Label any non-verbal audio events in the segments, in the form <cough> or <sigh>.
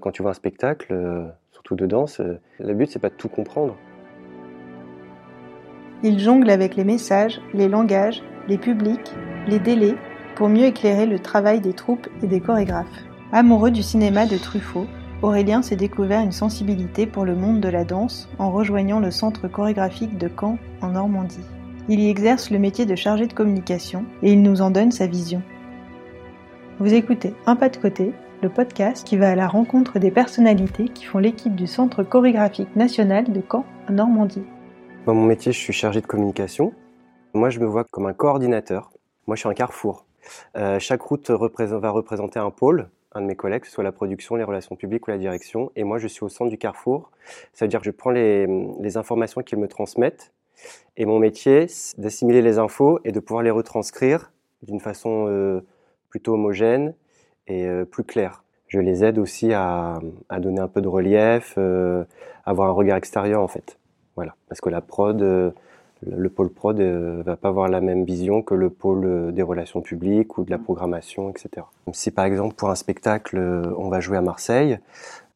Quand tu vois un spectacle, surtout de danse, le but c'est pas de tout comprendre. Il jongle avec les messages, les langages, les publics, les délais, pour mieux éclairer le travail des troupes et des chorégraphes. Amoureux du cinéma de Truffaut, Aurélien s'est découvert une sensibilité pour le monde de la danse en rejoignant le centre chorégraphique de Caen en Normandie. Il y exerce le métier de chargé de communication et il nous en donne sa vision. Vous écoutez Un pas de côté, le podcast qui va à la rencontre des personnalités qui font l'équipe du Centre chorégraphique national de Caen en Normandie. Dans mon métier, je suis chargé de communication. Moi, je me vois comme un coordinateur. Moi, je suis un carrefour. Euh, chaque route va représenter un pôle un de mes collègues, que ce soit la production, les relations publiques ou la direction. Et moi, je suis au centre du carrefour. Ça veut dire que je prends les, informations qu'ils me transmettent. Et mon métier, c'est d'assimiler les infos et de pouvoir les retranscrire d'une façon euh, plutôt homogène et euh, plus claire. Je les aide aussi à, donner un peu de relief, euh, avoir un regard extérieur en fait. Voilà, parce que la prod, le pôle prod euh, va pas avoir la même vision que le pôle euh, des relations publiques ou de la programmation, etc. Si par exemple pour un spectacle, euh, on va jouer à Marseille,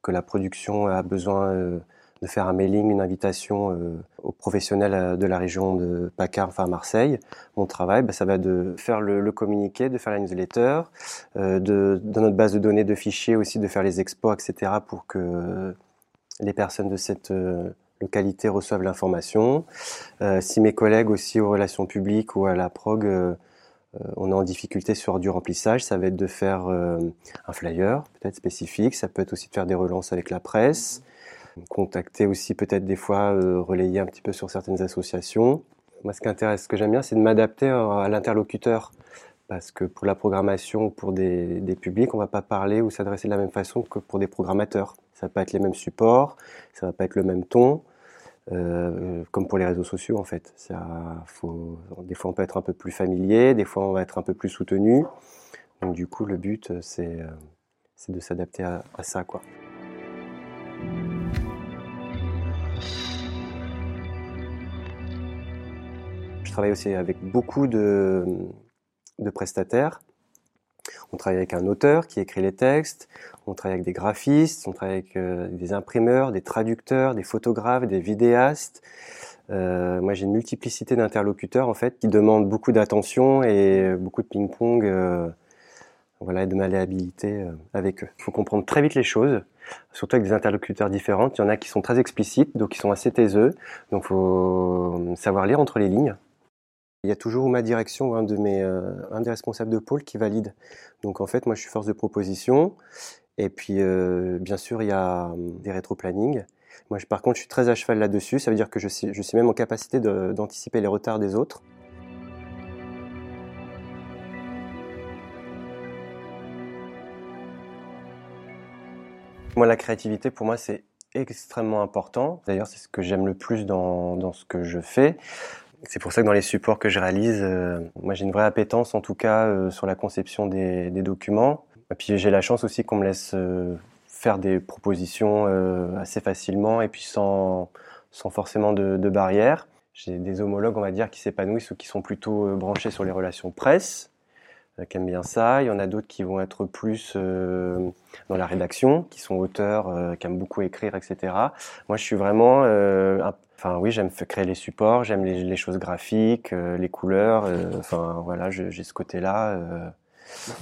que la production a besoin de faire un mailing, une invitation aux professionnels de la région de PACAR, enfin Marseille, mon travail, bah, ça va de faire le, communiqué, de faire la newsletter, de, dans notre base de données de fichiers aussi, de faire les expos, etc. pour que les personnes de cette localité reçoivent l'information. Euh, si mes collègues aussi aux relations publiques ou à la prog, euh, euh, on est en difficulté sur du remplissage, ça va être de faire un flyer peut-être spécifique, ça peut être aussi de faire des relances avec la presse, contacter aussi peut-être des fois, relayer un petit peu sur certaines associations. Moi, ce qui intéresse, ce que j'aime bien, c'est de m'adapter à l'interlocuteur parce que pour la programmation ou pour des, publics, on va pas parler ou s'adresser de la même façon que pour des programmateurs. Ça va pas être les mêmes supports, ça va pas être le même ton. Euh, comme pour les réseaux sociaux en fait. Ça, faut, des fois on peut être un peu plus familier, des fois on va être un peu plus soutenu. Donc du coup le but c'est euh, de s'adapter à, ça quoi. Je travaille aussi avec beaucoup de, prestataires on travaille avec un auteur qui écrit les textes, on travaille avec des graphistes, on travaille avec euh, des imprimeurs, des traducteurs, des photographes, des vidéastes. Euh, moi, j'ai une multiplicité d'interlocuteurs en fait qui demandent beaucoup d'attention et beaucoup de ping-pong, euh, voilà, et de malléabilité avec eux. Il faut comprendre très vite les choses, surtout avec des interlocuteurs différents. Il y en a qui sont très explicites, d'autres qui sont assez taiseux. Donc, il faut savoir lire entre les lignes. Il y a toujours ma direction, un, euh, un des responsables de pôle qui valide. Donc en fait, moi je suis force de proposition. Et puis euh, bien sûr, il y a hum, des rétro-plannings. Moi par contre, je suis très à cheval là-dessus. Ça veut dire que je suis, même en capacité d'anticiper les retards des autres. Moi, la créativité, pour moi, c'est extrêmement important. D'ailleurs, c'est ce que j'aime le plus dans ce que je fais. C'est pour ça que dans les supports que je réalise, euh, moi j'ai une vraie appétence en tout cas euh, sur la conception des, documents. Et puis j'ai la chance aussi qu'on me laisse euh, faire des propositions assez facilement et puis sans, sans forcément de, de barrières. J'ai des homologues, on va dire, qui s'épanouissent ou qui sont plutôt branchés sur les relations presse, qui aiment bien ça. Il y en a d'autres qui vont être plus dans la rédaction, qui sont auteurs, qui aiment beaucoup écrire, etc. Moi, je suis vraiment un Enfin, oui, j'aime créer les supports, j'aime les, choses graphiques, euh, les couleurs. Euh, enfin, voilà, j'ai ce côté-là. Euh,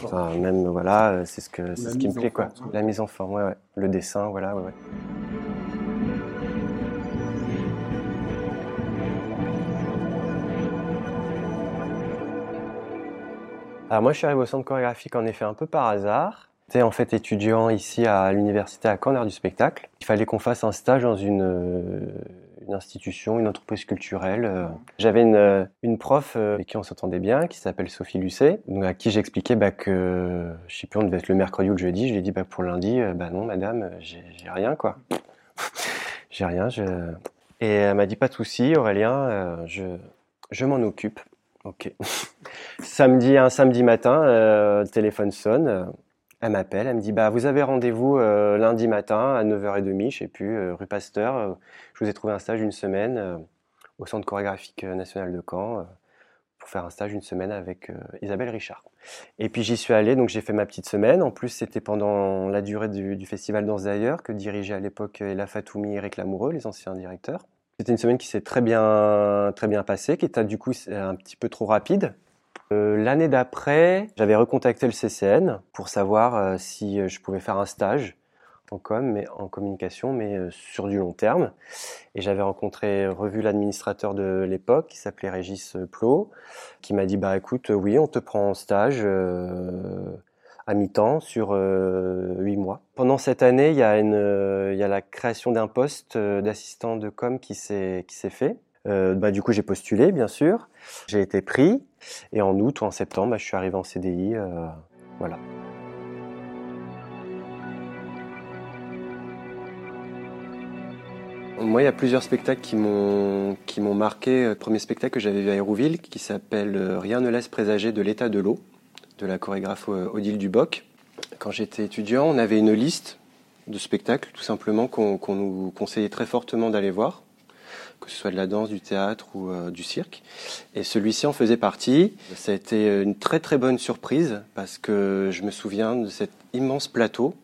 enfin, même, voilà, c'est ce, que, ce qui me plaît, quoi. La mise en forme, ouais, ouais. Le dessin, voilà, ouais, ouais. Alors moi, je suis arrivé au centre chorégraphique en effet un peu par hasard. J'étais en fait étudiant ici à l'université à Caen du spectacle. Il fallait qu'on fasse un stage dans une une institution, une entreprise culturelle. Euh. J'avais une, euh, prof euh, avec qui on s'entendait bien, qui s'appelle Sophie Lucet, à qui j'expliquais bah, que, je sais plus, on devait être le mercredi ou le jeudi. Je lui ai dit, bah, pour lundi, bah non, madame, j'ai rien, quoi. <laughs> j'ai rien. Et elle m'a dit, pas de souci, Aurélien, je, je m'en occupe. Ok. <laughs> samedi, un samedi matin, le téléphone sonne. Elle m'appelle, elle me dit bah vous avez rendez-vous euh, lundi matin à 9h30, je sais plus, euh, rue Pasteur. Euh, je vous ai trouvé un stage une semaine au Centre chorégraphique national de Caen pour faire un stage une semaine avec Isabelle Richard. Et puis j'y suis allé, donc j'ai fait ma petite semaine. En plus, c'était pendant la durée du, festival Danse d'ailleurs que dirigeait à l'époque Ella Fatoumi et Eric Lamoureux, les anciens directeurs. C'était une semaine qui s'est très bien, très bien passée, qui était du coup un petit peu trop rapide. L'année d'après, j'avais recontacté le CCN pour savoir si je pouvais faire un stage en com, mais en communication, mais euh, sur du long terme. Et j'avais rencontré, revu l'administrateur de l'époque, qui s'appelait Régis Plot, qui m'a dit bah écoute, oui, on te prend en stage euh, à mi-temps sur euh, huit mois. Pendant cette année, il y a a la création d'un poste d'assistant de com qui s'est fait. bah, du coup, j'ai postulé, bien sûr. J'ai été pris. Et en août ou en septembre, bah, je suis arrivé en CDI. voilà. Moi, il y a plusieurs spectacles qui m'ont marqué. Le premier spectacle que j'avais vu à Hérouville, qui s'appelle euh, Rien ne laisse présager de l'état de l'eau, de la chorégraphe euh, Odile Duboc. Quand j'étais étudiant, on avait une liste de spectacles, tout simplement, qu'on nous conseillait très fortement d'aller voir, que ce soit de la danse, du théâtre ou euh, du cirque. Et celui-ci en faisait partie. Ça a été une très très bonne surprise parce que je me souviens de cet immense plateau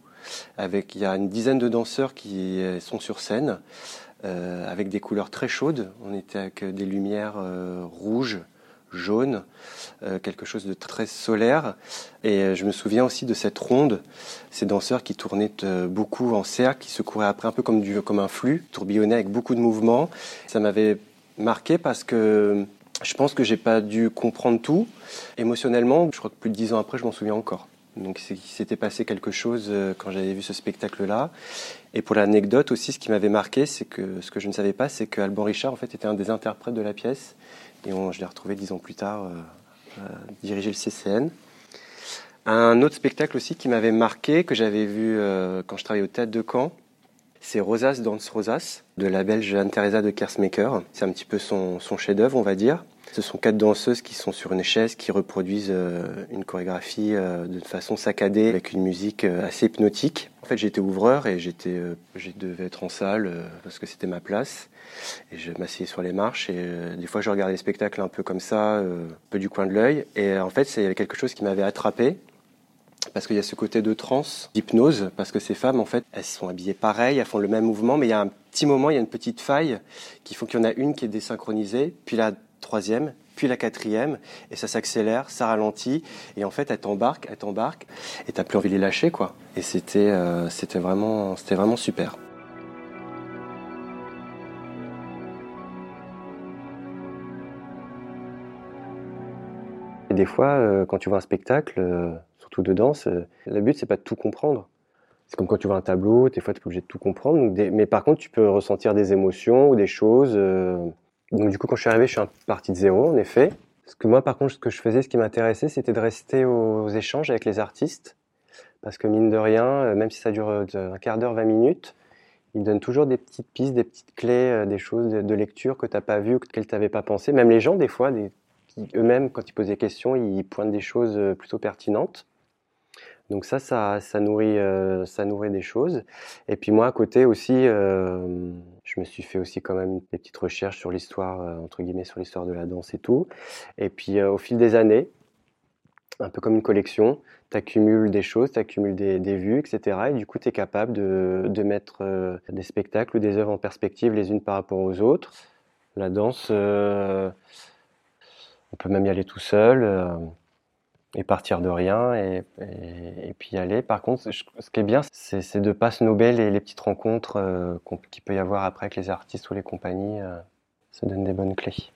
avec il y a une dizaine de danseurs qui sont sur scène euh, avec des couleurs très chaudes. On était avec des lumières euh, rouges, jaunes, euh, quelque chose de très solaire. Et je me souviens aussi de cette ronde, ces danseurs qui tournaient beaucoup en cercle, qui se couraient après un peu comme, du, un flux, tourbillonnaient avec beaucoup de mouvements. Ça m'avait marqué parce que je pense que j'ai pas dû comprendre tout. Émotionnellement, je crois que plus de dix ans après, je m'en souviens encore. Donc il s'était passé quelque chose euh, quand j'avais vu ce spectacle-là. Et pour l'anecdote aussi, ce qui m'avait marqué, c'est que ce que je ne savais pas, c'est qu'Alban Richard en fait était un des interprètes de la pièce. Et je l'ai retrouvé dix ans plus tard euh, euh, diriger le CCN. Un autre spectacle aussi qui m'avait marqué, que j'avais vu quand je travaillais au théâtre de Caen, c'est Rosas Dance Rosas de la belge Anne-Theresa de Kersmaker. C'est un petit peu son, son chef-d'œuvre, on va dire. Ce sont quatre danseuses qui sont sur une chaise, qui reproduisent euh, une chorégraphie euh, de façon saccadée avec une musique euh, assez hypnotique. En fait, j'étais ouvreur et j'étais, je devais être en salle parce que c'était ma place. Et je m'asseyais sur les marches et des fois je regardais les spectacles un peu comme ça, un peu du coin de l'œil. Et en fait, c'est quelque chose qui m'avait attrapé parce qu'il y a ce côté de transe, d'hypnose, parce que ces femmes, en fait, elles sont habillées pareil, elles font le même mouvement, mais il y a un petit moment, il y a une petite faille qui font qu'il y en a une qui est désynchronisée, puis la troisième, puis la quatrième, et ça s'accélère, ça ralentit, et en fait, elle t'embarque, elle t'embarque, et t'as plus envie de les lâcher, quoi. Et c'était, euh, c'était vraiment, c'était vraiment super. Et des fois, euh, quand tu vois un spectacle, euh, surtout de danse, le but c'est pas de tout comprendre. C'est comme quand tu vois un tableau, des fois tu es obligé de tout comprendre. Mais par contre, tu peux ressentir des émotions ou des choses. Donc du coup, quand je suis arrivé, je suis parti de zéro, en effet. Parce que moi, par contre, ce que je faisais, ce qui m'intéressait, c'était de rester aux échanges avec les artistes. Parce que mine de rien, euh, même si ça dure euh, un quart d'heure, 20 minutes, ils donnent toujours des petites pistes, des petites clés, euh, des choses de lecture que tu n'as pas vues, qu'elles t'avaient pas pensé. Même les gens, des fois, eux-mêmes, quand ils posent des questions, ils pointent des choses plutôt pertinentes. Donc ça, ça, nourrit, ça nourrit des choses. Et puis moi, à côté aussi, je me suis fait aussi quand même des petites recherches sur l'histoire, euh, entre guillemets, sur l'histoire de la danse et tout. Et puis euh, au fil des années, un peu comme une collection, tu accumules des choses, tu accumules des, vues, etc. Et du coup, tu es capable de, mettre euh, des spectacles ou des œuvres en perspective les unes par rapport aux autres. La danse, on peut même y aller tout seul et partir de rien et, puis y aller. Par contre, ce qui est bien, c'est de pas snober les, les petites rencontres euh, qu'il peut y avoir après avec les artistes ou les compagnies. Euh, ça donne des bonnes clés.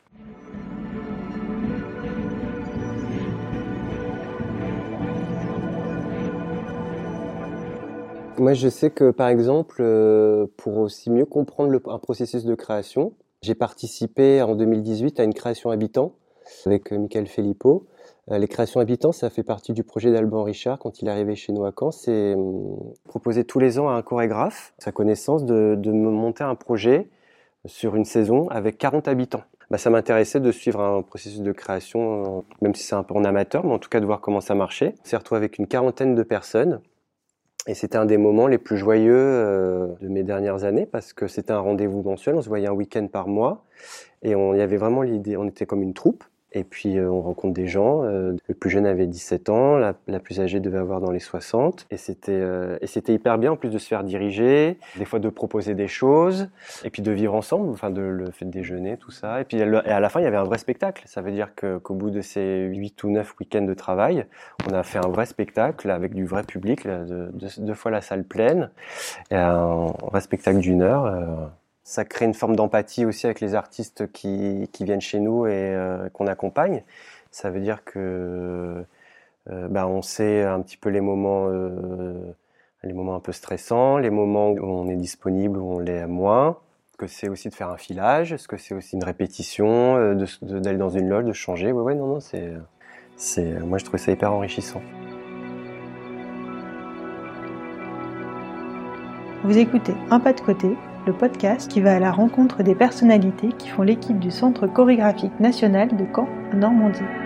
Moi, je sais que, par exemple, euh, pour aussi mieux comprendre un processus de création, j'ai participé en 2018 à une création habitant avec Michael Filippo. Euh, les créations habitants, ça fait partie du projet d'Alban Richard quand il est arrivé chez nous à Caen. C'est hum, proposer tous les ans à un chorégraphe, sa connaissance, de, de monter un projet sur une saison avec 40 habitants. Bah, ça m'intéressait de suivre un processus de création, même si c'est un peu en amateur, mais en tout cas de voir comment ça marchait. On s'est retrouvé avec une quarantaine de personnes. Et c'était un des moments les plus joyeux euh, de mes dernières années parce que c'était un rendez-vous mensuel. On se voyait un week-end par mois et on y avait vraiment l'idée. On était comme une troupe Et puis euh, on rencontre des gens. Euh, le plus jeune avait 17 ans, la, plus âgée devait avoir dans les 60. Et c'était euh, et c'était hyper bien en plus de se faire diriger, des fois de proposer des choses, et puis de vivre ensemble, enfin de le fait de déjeuner, tout ça. Et puis à la fin il y avait un vrai spectacle. Ça veut dire qu'au bout de ces 8 ou 9 week-ends de travail, on a fait un vrai spectacle avec du vrai public, deux, fois la salle pleine, et un vrai spectacle d'une heure ça crée une forme d'empathie aussi avec les artistes qui, viennent chez nous et euh, qu'on accompagne. Ça veut dire que euh, bah, on sait un petit peu les moments, euh, les moments un peu stressants, les moments où on est disponible, où on l'est moins. Que c'est aussi de faire un filage, ce que c'est aussi une répétition, d'aller dans une loge, de changer? Ouais, ouais, non, non, c'est, moi je trouve ça hyper enrichissant. Vous écoutez Un pas de côté, le podcast qui va à la rencontre des personnalités qui font l'équipe du Centre chorégraphique national de Caen, en Normandie.